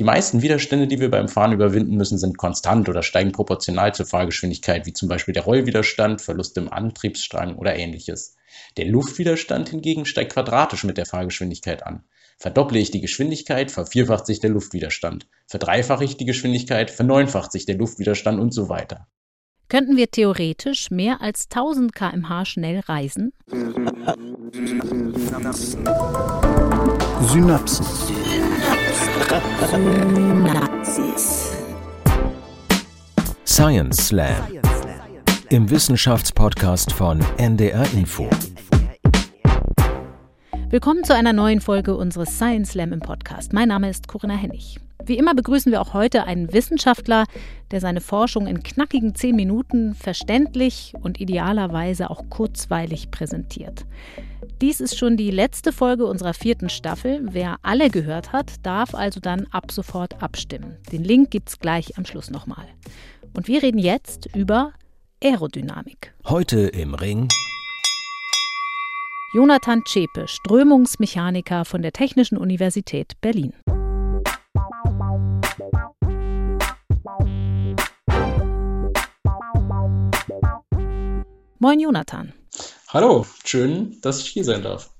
Die meisten Widerstände, die wir beim Fahren überwinden müssen, sind konstant oder steigen proportional zur Fahrgeschwindigkeit, wie zum Beispiel der Rollwiderstand, Verlust im Antriebsstrang oder ähnliches. Der Luftwiderstand hingegen steigt quadratisch mit der Fahrgeschwindigkeit an. Verdopple ich die Geschwindigkeit, vervierfacht sich der Luftwiderstand. Verdreifache ich die Geschwindigkeit, verneunfacht sich der Luftwiderstand und so weiter. Könnten wir theoretisch mehr als 1000 km/h schnell reisen? Synapsen. Synapsis. Science Slam. Im Wissenschaftspodcast von NDR Info. Willkommen zu einer neuen Folge unseres Science Slam im Podcast. Mein Name ist Corinna Hennig. Wie immer begrüßen wir auch heute einen Wissenschaftler, der seine Forschung in knackigen zehn Minuten verständlich und idealerweise auch kurzweilig präsentiert. Dies ist schon die letzte Folge unserer vierten Staffel. Wer alle gehört hat, darf also dann ab sofort abstimmen. Den Link gibt's gleich am Schluss nochmal. Und wir reden jetzt über Aerodynamik. Heute im Ring Jonathan Zschäpe, Strömungsmechaniker von der Technischen Universität Berlin. Moin Jonathan. Hallo, schön, dass ich hier sein darf.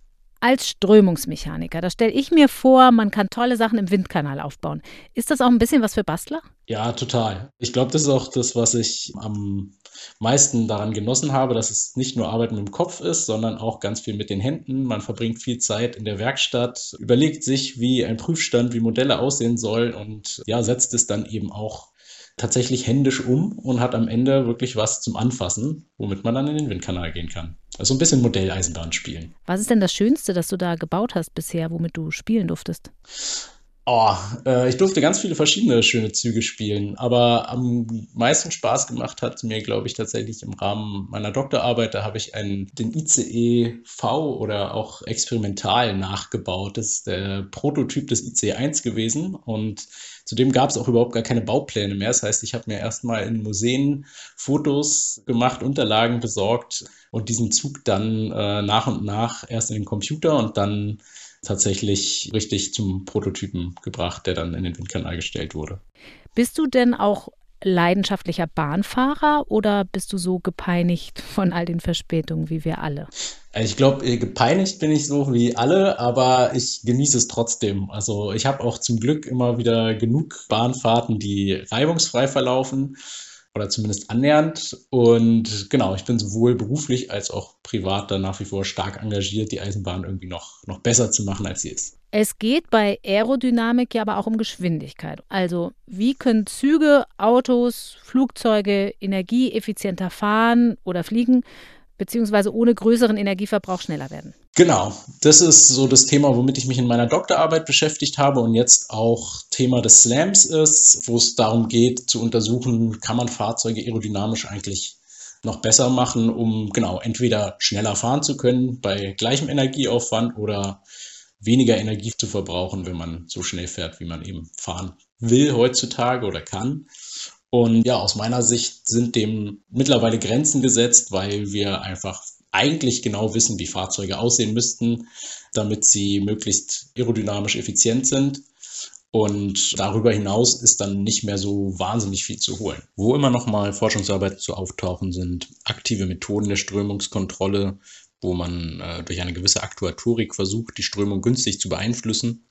Als Strömungsmechaniker, da stelle ich mir vor, man kann tolle Sachen im Windkanal aufbauen. Ist das auch ein bisschen was für Bastler? Ja, total. Ich glaube, das ist auch das, was ich am meisten daran genossen habe, dass es nicht nur Arbeit mit dem Kopf ist, sondern auch ganz viel mit den Händen. Man verbringt viel Zeit in der Werkstatt, überlegt sich, wie ein Prüfstand, wie Modelle aussehen sollen und ja, setzt es dann eben auch tatsächlich händisch um und hat am Ende wirklich was zum Anfassen, womit man dann in den Windkanal gehen kann. Also ein bisschen Modelleisenbahn spielen. Was ist denn das Schönste, das du da gebaut hast bisher, womit du spielen durftest? Oh, äh, ich durfte ganz viele verschiedene schöne Züge spielen, aber am meisten Spaß gemacht hat mir, glaube ich, tatsächlich im Rahmen meiner Doktorarbeit. Da habe ich einen, den ICE V oder auch experimental nachgebaut. Das ist der Prototyp des ICE 1 gewesen und Zudem gab es auch überhaupt gar keine Baupläne mehr. Das heißt, ich habe mir erstmal in Museen Fotos gemacht, Unterlagen besorgt und diesen Zug dann äh, nach und nach erst in den Computer und dann tatsächlich richtig zum Prototypen gebracht, der dann in den Windkanal gestellt wurde. Bist du denn auch leidenschaftlicher Bahnfahrer oder bist du so gepeinigt von all den Verspätungen wie wir alle? Also ich glaube, äh, gepeinigt bin ich so wie alle, aber ich genieße es trotzdem. Also ich habe auch zum Glück immer wieder genug Bahnfahrten, die reibungsfrei verlaufen oder zumindest annähernd. Und genau, ich bin sowohl beruflich als auch privat da nach wie vor stark engagiert, die Eisenbahn irgendwie noch, noch besser zu machen, als sie ist. Es geht bei Aerodynamik ja aber auch um Geschwindigkeit. Also wie können Züge, Autos, Flugzeuge energieeffizienter fahren oder fliegen? beziehungsweise ohne größeren Energieverbrauch schneller werden. Genau, das ist so das Thema, womit ich mich in meiner Doktorarbeit beschäftigt habe und jetzt auch Thema des Slams ist, wo es darum geht zu untersuchen, kann man Fahrzeuge aerodynamisch eigentlich noch besser machen, um genau entweder schneller fahren zu können bei gleichem Energieaufwand oder weniger Energie zu verbrauchen, wenn man so schnell fährt, wie man eben fahren will heutzutage oder kann. Und ja, aus meiner Sicht sind dem mittlerweile Grenzen gesetzt, weil wir einfach eigentlich genau wissen, wie Fahrzeuge aussehen müssten, damit sie möglichst aerodynamisch effizient sind. Und darüber hinaus ist dann nicht mehr so wahnsinnig viel zu holen. Wo immer noch mal Forschungsarbeit zu auftauchen sind, aktive Methoden der Strömungskontrolle, wo man äh, durch eine gewisse Aktuatorik versucht, die Strömung günstig zu beeinflussen.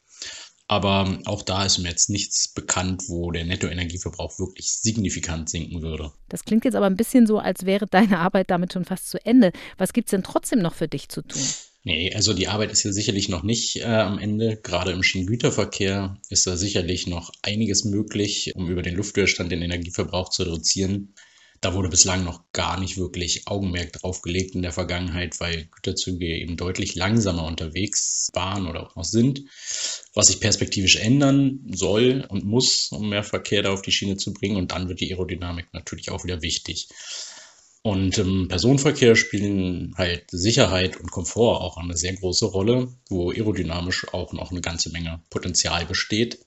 Aber auch da ist mir jetzt nichts bekannt, wo der Nettoenergieverbrauch wirklich signifikant sinken würde. Das klingt jetzt aber ein bisschen so, als wäre deine Arbeit damit schon fast zu Ende. Was gibt es denn trotzdem noch für dich zu tun? Nee, also die Arbeit ist hier sicherlich noch nicht äh, am Ende. Gerade im Schienengüterverkehr ist da sicherlich noch einiges möglich, um über den Luftwiderstand den Energieverbrauch zu reduzieren. Da wurde bislang noch gar nicht wirklich Augenmerk drauf gelegt in der Vergangenheit, weil Güterzüge eben deutlich langsamer unterwegs waren oder auch noch sind, was sich perspektivisch ändern soll und muss, um mehr Verkehr da auf die Schiene zu bringen. Und dann wird die Aerodynamik natürlich auch wieder wichtig. Und im Personenverkehr spielen halt Sicherheit und Komfort auch eine sehr große Rolle, wo aerodynamisch auch noch eine ganze Menge Potenzial besteht.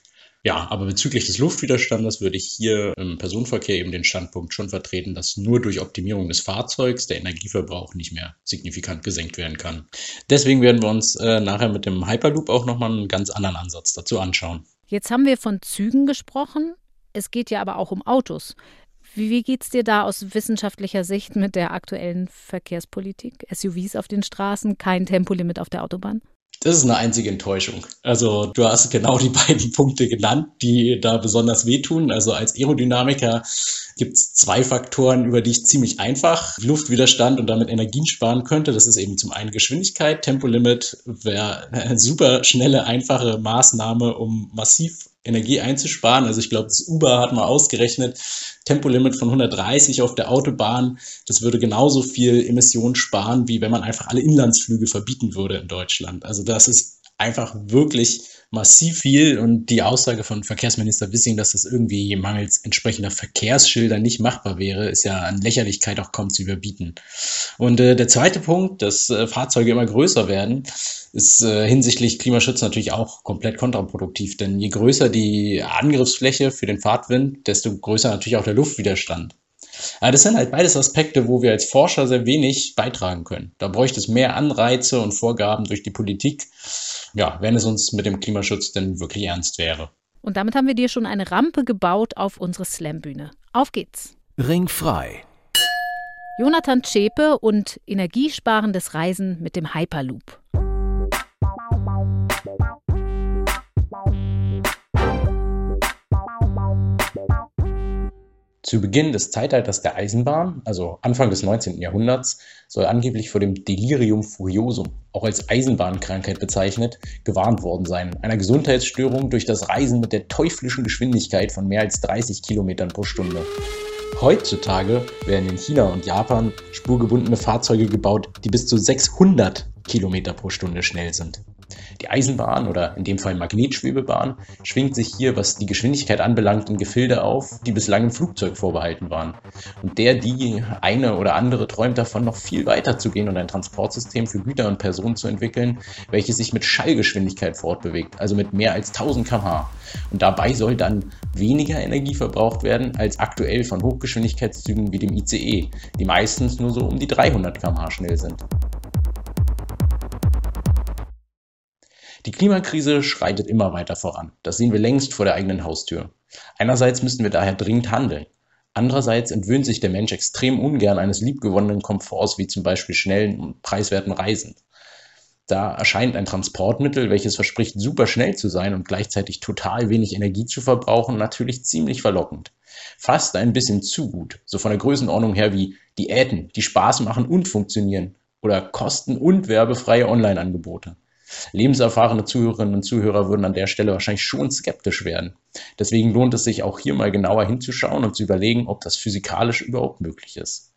Ja, aber bezüglich des Luftwiderstandes würde ich hier im Personenverkehr eben den Standpunkt schon vertreten, dass nur durch Optimierung des Fahrzeugs der Energieverbrauch nicht mehr signifikant gesenkt werden kann. Deswegen werden wir uns äh, nachher mit dem Hyperloop auch nochmal einen ganz anderen Ansatz dazu anschauen. Jetzt haben wir von Zügen gesprochen. Es geht ja aber auch um Autos. Wie, wie geht es dir da aus wissenschaftlicher Sicht mit der aktuellen Verkehrspolitik? SUVs auf den Straßen, kein Tempolimit auf der Autobahn? Das ist eine einzige Enttäuschung. Also du hast genau die beiden Punkte genannt, die da besonders wehtun. Also als Aerodynamiker gibt es zwei Faktoren, über die ich ziemlich einfach Luftwiderstand und damit Energien sparen könnte. Das ist eben zum einen Geschwindigkeit. Tempolimit wäre eine super schnelle, einfache Maßnahme, um massiv Energie einzusparen. Also ich glaube, das Uber hat mal ausgerechnet, Tempolimit von 130 auf der Autobahn, das würde genauso viel Emissionen sparen, wie wenn man einfach alle Inlandsflüge verbieten würde in Deutschland. Also das ist einfach wirklich massiv viel und die Aussage von Verkehrsminister Wissing, dass das irgendwie mangels entsprechender Verkehrsschilder nicht machbar wäre, ist ja an Lächerlichkeit auch kaum zu überbieten. Und äh, der zweite Punkt, dass äh, Fahrzeuge immer größer werden, ist äh, hinsichtlich Klimaschutz natürlich auch komplett kontraproduktiv, denn je größer die Angriffsfläche für den Fahrtwind, desto größer natürlich auch der Luftwiderstand. Aber das sind halt beides Aspekte, wo wir als Forscher sehr wenig beitragen können. Da bräuchte es mehr Anreize und Vorgaben durch die Politik, ja, wenn es uns mit dem Klimaschutz denn wirklich ernst wäre. Und damit haben wir dir schon eine Rampe gebaut auf unsere Slam-Bühne. Auf geht's. Ringfrei. Jonathan Zschäpe und energiesparendes Reisen mit dem Hyperloop. Zu Beginn des Zeitalters der Eisenbahn, also Anfang des 19. Jahrhunderts, soll angeblich vor dem Delirium furiosum, auch als Eisenbahnkrankheit bezeichnet, gewarnt worden sein, einer Gesundheitsstörung durch das Reisen mit der teuflischen Geschwindigkeit von mehr als 30 Kilometern pro Stunde. Heutzutage werden in China und Japan spurgebundene Fahrzeuge gebaut, die bis zu 600 Kilometer pro Stunde schnell sind. Die Eisenbahn oder in dem Fall Magnetschwebebahn schwingt sich hier, was die Geschwindigkeit anbelangt, in Gefilde auf, die bislang im Flugzeug vorbehalten waren. Und der, die eine oder andere träumt davon, noch viel weiter zu gehen und ein Transportsystem für Güter und Personen zu entwickeln, welches sich mit Schallgeschwindigkeit fortbewegt, also mit mehr als 1000 km/h. Und dabei soll dann weniger Energie verbraucht werden als aktuell von Hochgeschwindigkeitszügen wie dem ICE, die meistens nur so um die 300 km/h schnell sind. Die Klimakrise schreitet immer weiter voran. Das sehen wir längst vor der eigenen Haustür. Einerseits müssen wir daher dringend handeln. Andererseits entwöhnt sich der Mensch extrem ungern eines liebgewonnenen Komforts, wie zum Beispiel schnellen und preiswerten Reisen. Da erscheint ein Transportmittel, welches verspricht, super schnell zu sein und gleichzeitig total wenig Energie zu verbrauchen, natürlich ziemlich verlockend. Fast ein bisschen zu gut, so von der Größenordnung her wie Diäten, die Spaß machen und funktionieren oder kosten- und werbefreie Online-Angebote. Lebenserfahrene Zuhörerinnen und Zuhörer würden an der Stelle wahrscheinlich schon skeptisch werden. Deswegen lohnt es sich auch hier mal genauer hinzuschauen und zu überlegen, ob das physikalisch überhaupt möglich ist.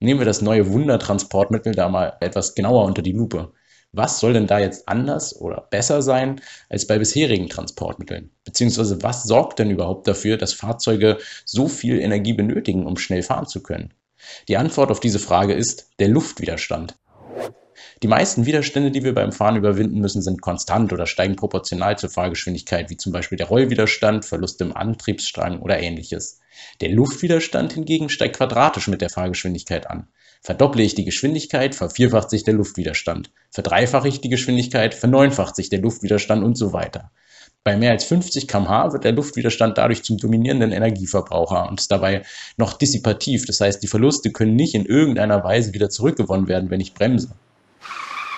Nehmen wir das neue Wundertransportmittel da mal etwas genauer unter die Lupe. Was soll denn da jetzt anders oder besser sein als bei bisherigen Transportmitteln? Beziehungsweise was sorgt denn überhaupt dafür, dass Fahrzeuge so viel Energie benötigen, um schnell fahren zu können? Die Antwort auf diese Frage ist der Luftwiderstand. Die meisten Widerstände, die wir beim Fahren überwinden müssen, sind konstant oder steigen proportional zur Fahrgeschwindigkeit, wie zum Beispiel der Rollwiderstand, Verlust im Antriebsstrang oder ähnliches. Der Luftwiderstand hingegen steigt quadratisch mit der Fahrgeschwindigkeit an. Verdopple ich die Geschwindigkeit, vervierfacht sich der Luftwiderstand. Verdreifache ich die Geschwindigkeit, verneunfacht sich der Luftwiderstand und so weiter. Bei mehr als 50 km/h wird der Luftwiderstand dadurch zum dominierenden Energieverbraucher und ist dabei noch dissipativ. Das heißt, die Verluste können nicht in irgendeiner Weise wieder zurückgewonnen werden, wenn ich bremse.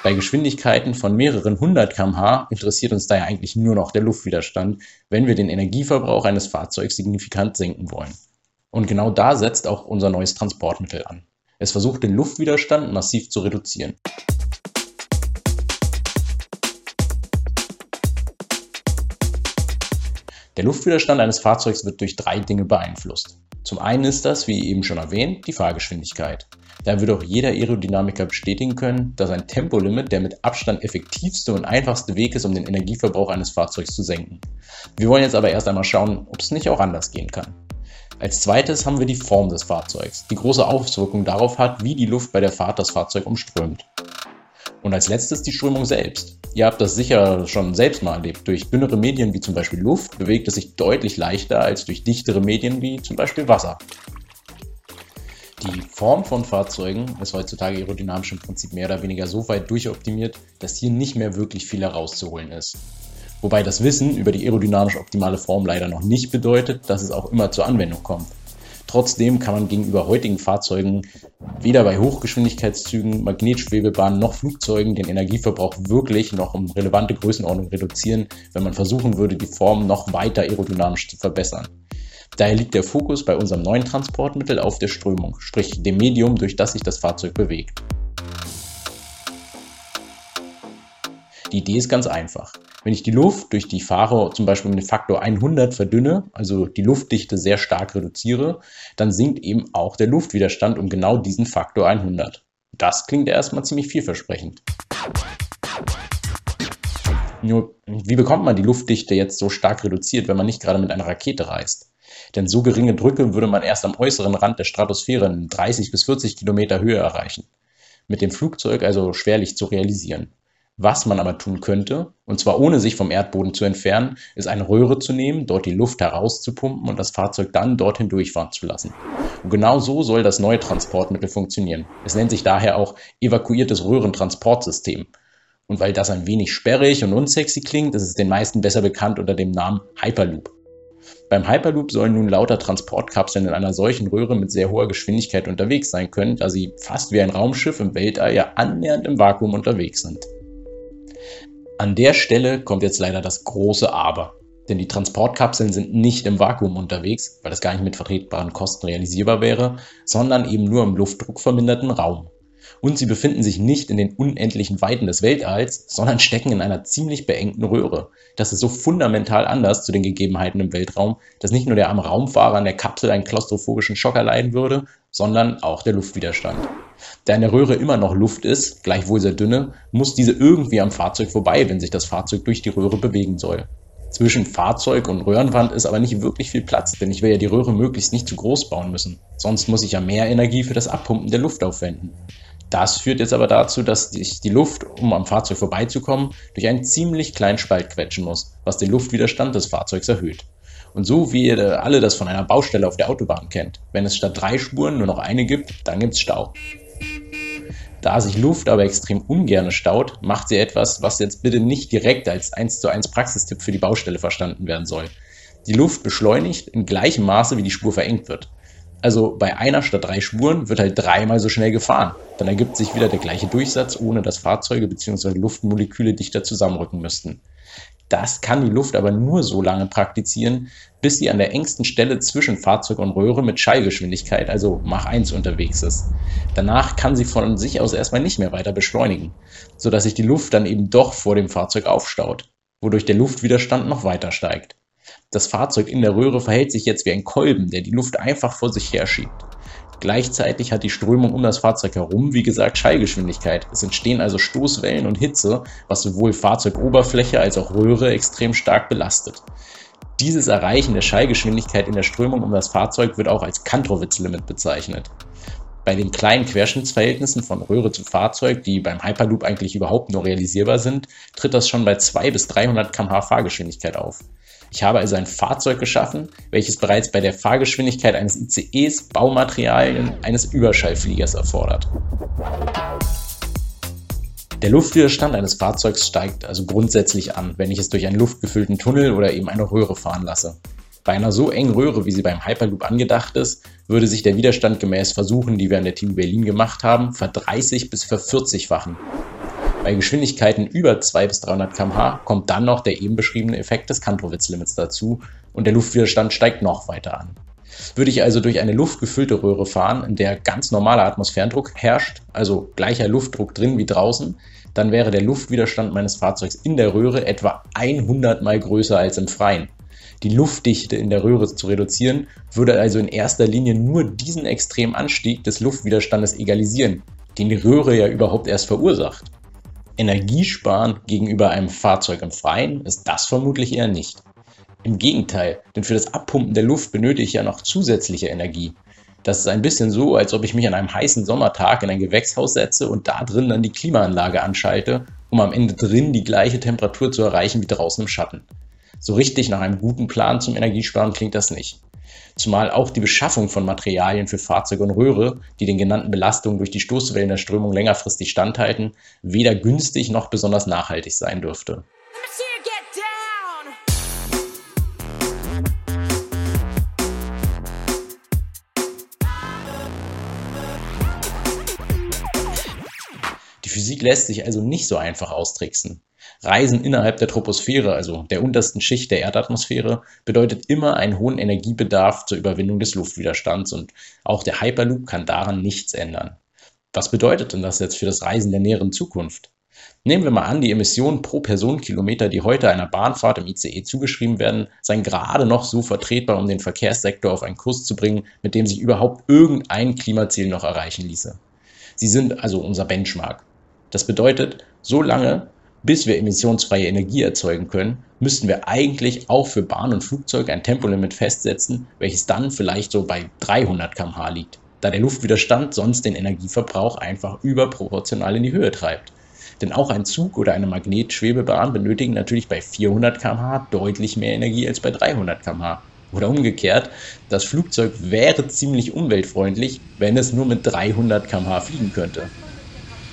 Bei Geschwindigkeiten von mehreren hundert km/h interessiert uns daher eigentlich nur noch der Luftwiderstand, wenn wir den Energieverbrauch eines Fahrzeugs signifikant senken wollen. Und genau da setzt auch unser neues Transportmittel an. Es versucht den Luftwiderstand massiv zu reduzieren. Der Luftwiderstand eines Fahrzeugs wird durch drei Dinge beeinflusst. Zum einen ist das, wie eben schon erwähnt, die Fahrgeschwindigkeit. Da wird auch jeder Aerodynamiker bestätigen können, dass ein Tempolimit der mit Abstand effektivste und einfachste Weg ist, um den Energieverbrauch eines Fahrzeugs zu senken. Wir wollen jetzt aber erst einmal schauen, ob es nicht auch anders gehen kann. Als zweites haben wir die Form des Fahrzeugs, die große Auswirkungen darauf hat, wie die Luft bei der Fahrt das Fahrzeug umströmt. Und als letztes die Strömung selbst. Ihr habt das sicher schon selbst mal erlebt. Durch dünnere Medien wie zum Beispiel Luft bewegt es sich deutlich leichter als durch dichtere Medien wie zum Beispiel Wasser. Die Form von Fahrzeugen ist heutzutage aerodynamisch im Prinzip mehr oder weniger so weit durchoptimiert, dass hier nicht mehr wirklich viel herauszuholen ist. Wobei das Wissen über die aerodynamisch optimale Form leider noch nicht bedeutet, dass es auch immer zur Anwendung kommt. Trotzdem kann man gegenüber heutigen Fahrzeugen weder bei Hochgeschwindigkeitszügen, Magnetschwebebahnen noch Flugzeugen den Energieverbrauch wirklich noch um relevante Größenordnung reduzieren, wenn man versuchen würde, die Form noch weiter aerodynamisch zu verbessern. Daher liegt der Fokus bei unserem neuen Transportmittel auf der Strömung, sprich dem Medium, durch das sich das Fahrzeug bewegt. Die Idee ist ganz einfach. Wenn ich die Luft durch die Fahrer zum Beispiel mit dem Faktor 100 verdünne, also die Luftdichte sehr stark reduziere, dann sinkt eben auch der Luftwiderstand um genau diesen Faktor 100. Das klingt erstmal ziemlich vielversprechend. Nur, wie bekommt man die Luftdichte jetzt so stark reduziert, wenn man nicht gerade mit einer Rakete reist? Denn so geringe Drücke würde man erst am äußeren Rand der Stratosphäre in 30 bis 40 Kilometer Höhe erreichen. Mit dem Flugzeug also schwerlich zu realisieren. Was man aber tun könnte, und zwar ohne sich vom Erdboden zu entfernen, ist eine Röhre zu nehmen, dort die Luft herauszupumpen und das Fahrzeug dann dorthin durchfahren zu lassen. Und genau so soll das neue Transportmittel funktionieren. Es nennt sich daher auch evakuiertes Röhrentransportsystem. Und weil das ein wenig sperrig und unsexy klingt, ist es den meisten besser bekannt unter dem Namen Hyperloop. Beim Hyperloop sollen nun lauter Transportkapseln in einer solchen Röhre mit sehr hoher Geschwindigkeit unterwegs sein können, da sie fast wie ein Raumschiff im Weltall ja annähernd im Vakuum unterwegs sind. An der Stelle kommt jetzt leider das große Aber. Denn die Transportkapseln sind nicht im Vakuum unterwegs, weil das gar nicht mit vertretbaren Kosten realisierbar wäre, sondern eben nur im luftdruckverminderten Raum. Und sie befinden sich nicht in den unendlichen Weiten des Weltalls, sondern stecken in einer ziemlich beengten Röhre. Das ist so fundamental anders zu den Gegebenheiten im Weltraum, dass nicht nur der arme Raumfahrer an der Kapsel einen klaustrophobischen Schock erleiden würde, sondern auch der Luftwiderstand. Da in der Röhre immer noch Luft ist, gleichwohl sehr dünne, muss diese irgendwie am Fahrzeug vorbei, wenn sich das Fahrzeug durch die Röhre bewegen soll. Zwischen Fahrzeug und Röhrenwand ist aber nicht wirklich viel Platz, denn ich will ja die Röhre möglichst nicht zu groß bauen müssen. Sonst muss ich ja mehr Energie für das Abpumpen der Luft aufwenden. Das führt jetzt aber dazu, dass ich die Luft, um am Fahrzeug vorbeizukommen, durch einen ziemlich kleinen Spalt quetschen muss, was den Luftwiderstand des Fahrzeugs erhöht. Und so wie ihr alle das von einer Baustelle auf der Autobahn kennt. Wenn es statt drei Spuren nur noch eine gibt, dann gibt's Stau. Da sich Luft aber extrem ungern staut, macht sie etwas, was jetzt bitte nicht direkt als 1 zu 1 Praxistipp für die Baustelle verstanden werden soll. Die Luft beschleunigt in gleichem Maße, wie die Spur verengt wird. Also bei einer statt drei Spuren wird halt dreimal so schnell gefahren. Dann ergibt sich wieder der gleiche Durchsatz, ohne dass Fahrzeuge bzw. Luftmoleküle dichter zusammenrücken müssten. Das kann die Luft aber nur so lange praktizieren, bis sie an der engsten Stelle zwischen Fahrzeug und Röhre mit Schallgeschwindigkeit, also Mach 1 unterwegs ist. Danach kann sie von sich aus erstmal nicht mehr weiter beschleunigen, sodass sich die Luft dann eben doch vor dem Fahrzeug aufstaut, wodurch der Luftwiderstand noch weiter steigt. Das Fahrzeug in der Röhre verhält sich jetzt wie ein Kolben, der die Luft einfach vor sich herschiebt. Gleichzeitig hat die Strömung um das Fahrzeug herum, wie gesagt, Schallgeschwindigkeit. Es entstehen also Stoßwellen und Hitze, was sowohl Fahrzeugoberfläche als auch Röhre extrem stark belastet. Dieses Erreichen der Schallgeschwindigkeit in der Strömung um das Fahrzeug wird auch als Kantrowitz-Limit bezeichnet. Bei den kleinen Querschnittsverhältnissen von Röhre zu Fahrzeug, die beim Hyperloop eigentlich überhaupt nur realisierbar sind, tritt das schon bei 200 bis 300 km/h Fahrgeschwindigkeit auf. Ich habe also ein Fahrzeug geschaffen, welches bereits bei der Fahrgeschwindigkeit eines ICEs Baumaterialien eines Überschallfliegers erfordert. Der Luftwiderstand eines Fahrzeugs steigt also grundsätzlich an, wenn ich es durch einen luftgefüllten Tunnel oder eben eine Röhre fahren lasse. Bei einer so engen Röhre, wie sie beim Hyperloop angedacht ist, würde sich der Widerstand gemäß Versuchen, die wir an der TU Berlin gemacht haben, ver30 bis ver40-fachen. Bei Geschwindigkeiten über 200 bis 300 km/h kommt dann noch der eben beschriebene Effekt des Kantrowitz-Limits dazu und der Luftwiderstand steigt noch weiter an. Würde ich also durch eine luftgefüllte Röhre fahren, in der ganz normaler Atmosphärendruck herrscht, also gleicher Luftdruck drin wie draußen, dann wäre der Luftwiderstand meines Fahrzeugs in der Röhre etwa 100 mal größer als im Freien. Die Luftdichte in der Röhre zu reduzieren, würde also in erster Linie nur diesen extremen Anstieg des Luftwiderstandes egalisieren, den die Röhre ja überhaupt erst verursacht. Energiesparen gegenüber einem Fahrzeug im Freien ist das vermutlich eher nicht. Im Gegenteil, denn für das Abpumpen der Luft benötige ich ja noch zusätzliche Energie. Das ist ein bisschen so, als ob ich mich an einem heißen Sommertag in ein Gewächshaus setze und da drin dann die Klimaanlage anschalte, um am Ende drin die gleiche Temperatur zu erreichen wie draußen im Schatten. So richtig nach einem guten Plan zum Energiesparen klingt das nicht. Zumal auch die Beschaffung von Materialien für Fahrzeuge und Röhre, die den genannten Belastungen durch die Stoßwellen der Strömung längerfristig standhalten, weder günstig noch besonders nachhaltig sein dürfte. Die Physik lässt sich also nicht so einfach austricksen. Reisen innerhalb der Troposphäre, also der untersten Schicht der Erdatmosphäre, bedeutet immer einen hohen Energiebedarf zur Überwindung des Luftwiderstands und auch der Hyperloop kann daran nichts ändern. Was bedeutet denn das jetzt für das Reisen der näheren Zukunft? Nehmen wir mal an, die Emissionen pro Personenkilometer, die heute einer Bahnfahrt im ICE zugeschrieben werden, seien gerade noch so vertretbar, um den Verkehrssektor auf einen Kurs zu bringen, mit dem sich überhaupt irgendein Klimaziel noch erreichen ließe. Sie sind also unser Benchmark. Das bedeutet, so lange, bis wir emissionsfreie Energie erzeugen können, müssten wir eigentlich auch für Bahn und Flugzeug ein Tempolimit festsetzen, welches dann vielleicht so bei 300 km/h liegt, da der Luftwiderstand sonst den Energieverbrauch einfach überproportional in die Höhe treibt. Denn auch ein Zug oder eine Magnetschwebebahn benötigen natürlich bei 400 km/h deutlich mehr Energie als bei 300 km/h. Oder umgekehrt, das Flugzeug wäre ziemlich umweltfreundlich, wenn es nur mit 300 km/h fliegen könnte.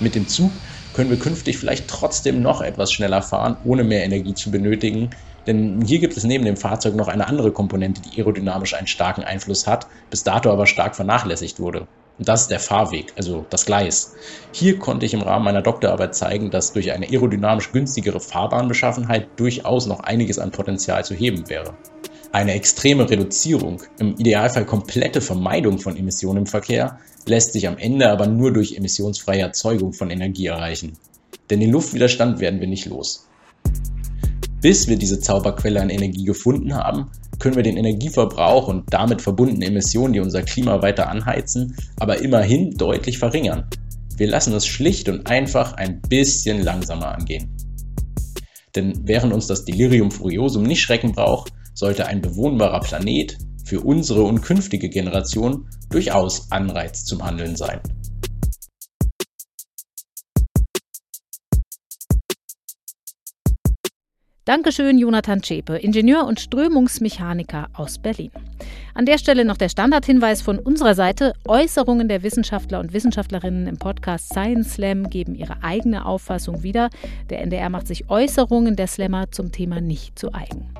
Mit dem Zug können wir künftig vielleicht trotzdem noch etwas schneller fahren, ohne mehr Energie zu benötigen. Denn hier gibt es neben dem Fahrzeug noch eine andere Komponente, die aerodynamisch einen starken Einfluss hat, bis dato aber stark vernachlässigt wurde. Und das ist der Fahrweg, also das Gleis. Hier konnte ich im Rahmen meiner Doktorarbeit zeigen, dass durch eine aerodynamisch günstigere Fahrbahnbeschaffenheit durchaus noch einiges an Potenzial zu heben wäre. Eine extreme Reduzierung, im Idealfall komplette Vermeidung von Emissionen im Verkehr, lässt sich am Ende aber nur durch emissionsfreie Erzeugung von Energie erreichen. Denn den Luftwiderstand werden wir nicht los. Bis wir diese Zauberquelle an Energie gefunden haben, können wir den Energieverbrauch und damit verbundene Emissionen, die unser Klima weiter anheizen, aber immerhin deutlich verringern. Wir lassen es schlicht und einfach ein bisschen langsamer angehen. Denn während uns das Delirium Furiosum nicht schrecken braucht, sollte ein bewohnbarer Planet für unsere und künftige Generation durchaus Anreiz zum Handeln sein. Dankeschön, Jonathan Zschäpe, Ingenieur und Strömungsmechaniker aus Berlin. An der Stelle noch der Standardhinweis von unserer Seite. Äußerungen der Wissenschaftler und Wissenschaftlerinnen im Podcast Science Slam geben ihre eigene Auffassung wieder. Der NDR macht sich Äußerungen der Slammer zum Thema nicht zu eigen.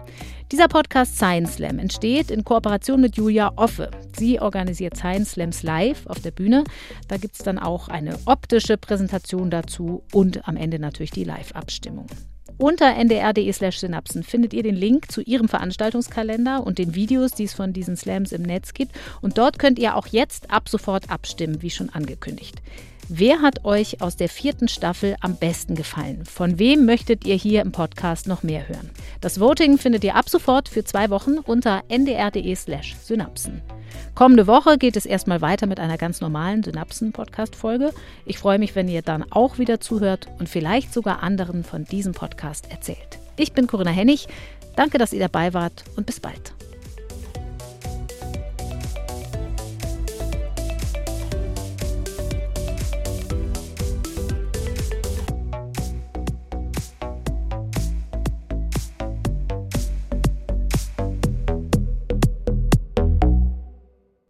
Dieser Podcast Science Slam entsteht in Kooperation mit Julia Offe. Sie organisiert Science Slams live auf der Bühne. Da gibt es dann auch eine optische Präsentation dazu und am Ende natürlich die Live-Abstimmung. Unter ndr.de slash Synapsen findet ihr den Link zu ihrem Veranstaltungskalender und den Videos, die es von diesen Slams im Netz gibt. Und dort könnt ihr auch jetzt ab sofort abstimmen, wie schon angekündigt. Wer hat euch aus der vierten Staffel am besten gefallen? Von wem möchtet ihr hier im Podcast noch mehr hören? Das Voting findet ihr ab sofort für zwei Wochen unter ndr.de/slash Synapsen. Kommende Woche geht es erstmal weiter mit einer ganz normalen Synapsen-Podcast-Folge. Ich freue mich, wenn ihr dann auch wieder zuhört und vielleicht sogar anderen von diesem Podcast erzählt. Ich bin Corinna Hennig. Danke, dass ihr dabei wart und bis bald.